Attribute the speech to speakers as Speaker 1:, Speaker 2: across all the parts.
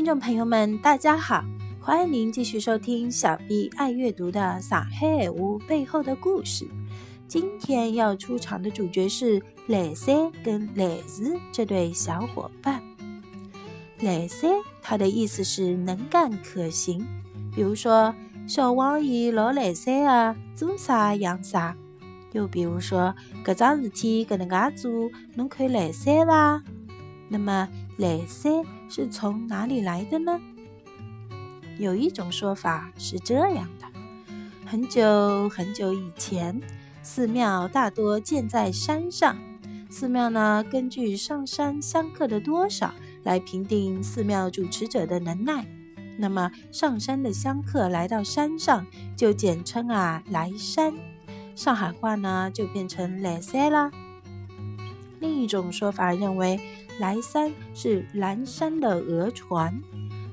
Speaker 1: 听众朋友们，大家好，欢迎您继续收听小 B 爱阅读的《撒黑屋背后的故事》。今天要出场的主角是蕾丝跟蕾子这对小伙伴。蕾丝，它的意思是能干可行，比如说小王爷老蕾丝啊，做啥样啥。又比如说，搿桩事体搿能介做，侬可以来三伐？那么来三是从哪里来的呢？有一种说法是这样的：很久很久以前，寺庙大多建在山上，寺庙呢根据上山香客的多少来评定寺庙主持者的能耐。那么上山的香客来到山上，就简称啊来山。上海话呢，就变成来山啦。另一种说法认为，来山是蓝山的讹传。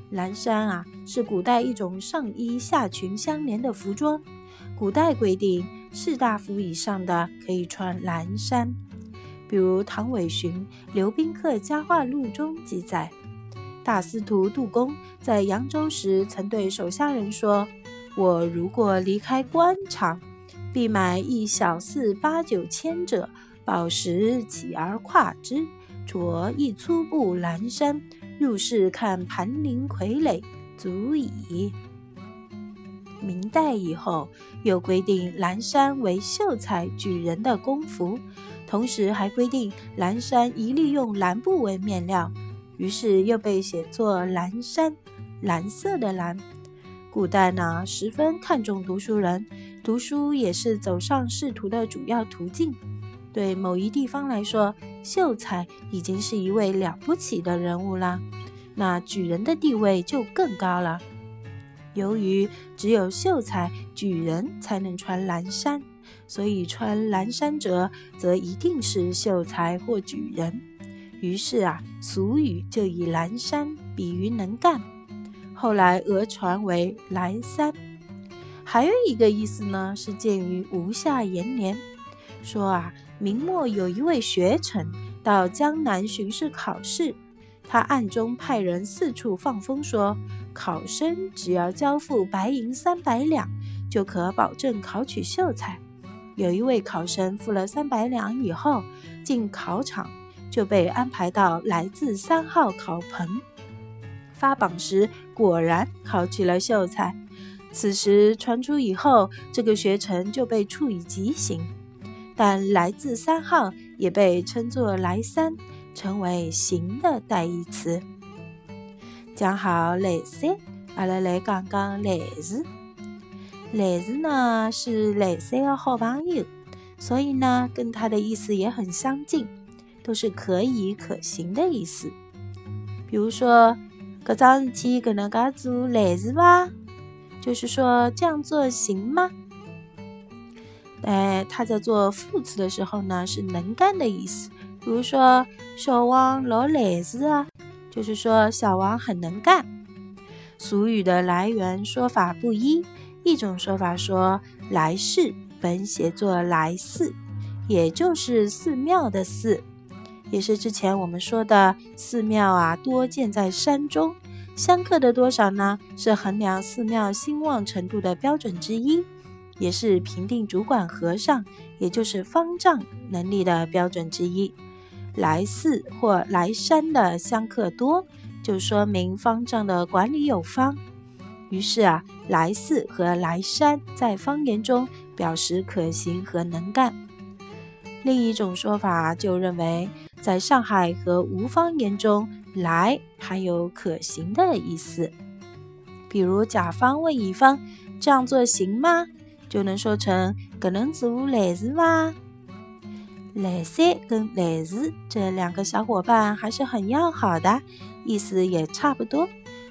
Speaker 1: 蓝山啊，是古代一种上衣下裙相连的服装。古代规定，士大夫以上的可以穿蓝衫。比如唐伟寻《刘宾客家话录》中记载，大司徒杜公在扬州时曾对手下人说：“我如果离开官场。”必买一小四八九千者，宝石起而跨之，着一粗布蓝衫，入室看盘林傀儡，足矣。明代以后，又规定蓝衫为秀才举人的工服，同时还规定蓝衫一律用蓝布为面料，于是又被写作蓝衫，蓝色的蓝。古代呢，十分看重读书人。读书也是走上仕途的主要途径。对某一地方来说，秀才已经是一位了不起的人物了，那举人的地位就更高了。由于只有秀才、举人才能穿蓝衫，所以穿蓝衫者则一定是秀才或举人。于是啊，俗语就以蓝衫比喻能干，后来讹传为蓝衫。还有一个意思呢，是见于吴下延年，说啊，明末有一位学臣到江南巡视考试，他暗中派人四处放风说，考生只要交付白银三百两，就可保证考取秀才。有一位考生付了三百两以后，进考场就被安排到来自三号考棚，发榜时果然考取了秀才。此时传出以后，这个学臣就被处以极刑。但来自三号也被称作来三，成为行的代义词。讲好来三，阿拉来讲讲来字。来字呢是来三的好朋友，所以呢跟它的意思也很相近，都是可以可行的意思。比如说，搿桩事体搿能介做来字伐？就是说这样做行吗？哎，他在做副词的时候呢，是能干的意思。比如说小王老来子啊，就是说小王很能干。俗语的来源说法不一，一种说法说来世本写作来寺，也就是寺庙的寺，也是之前我们说的寺庙啊，多建在山中。香客的多少呢？是衡量寺庙兴旺程度的标准之一，也是评定主管和尚，也就是方丈能力的标准之一。来寺或来山的香客多，就说明方丈的管理有方。于是啊，来寺和来山在方言中表示可行和能干。另一种说法就认为，在上海和吴方言中。来还有可行的意思，比如甲方问乙方这样做行吗？就能说成可能做来事吗？来三跟来四这两个小伙伴还是很要好的，意思也差不多。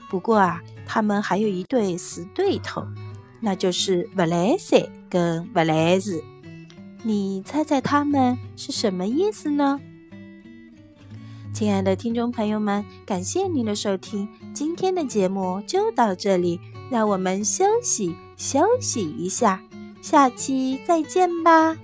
Speaker 1: 不过啊，他们还有一对死对头，那就是不来三跟不来四。你猜猜他们是什么意思呢？亲爱的听众朋友们，感谢您的收听，今天的节目就到这里，让我们休息休息一下，下期再见吧。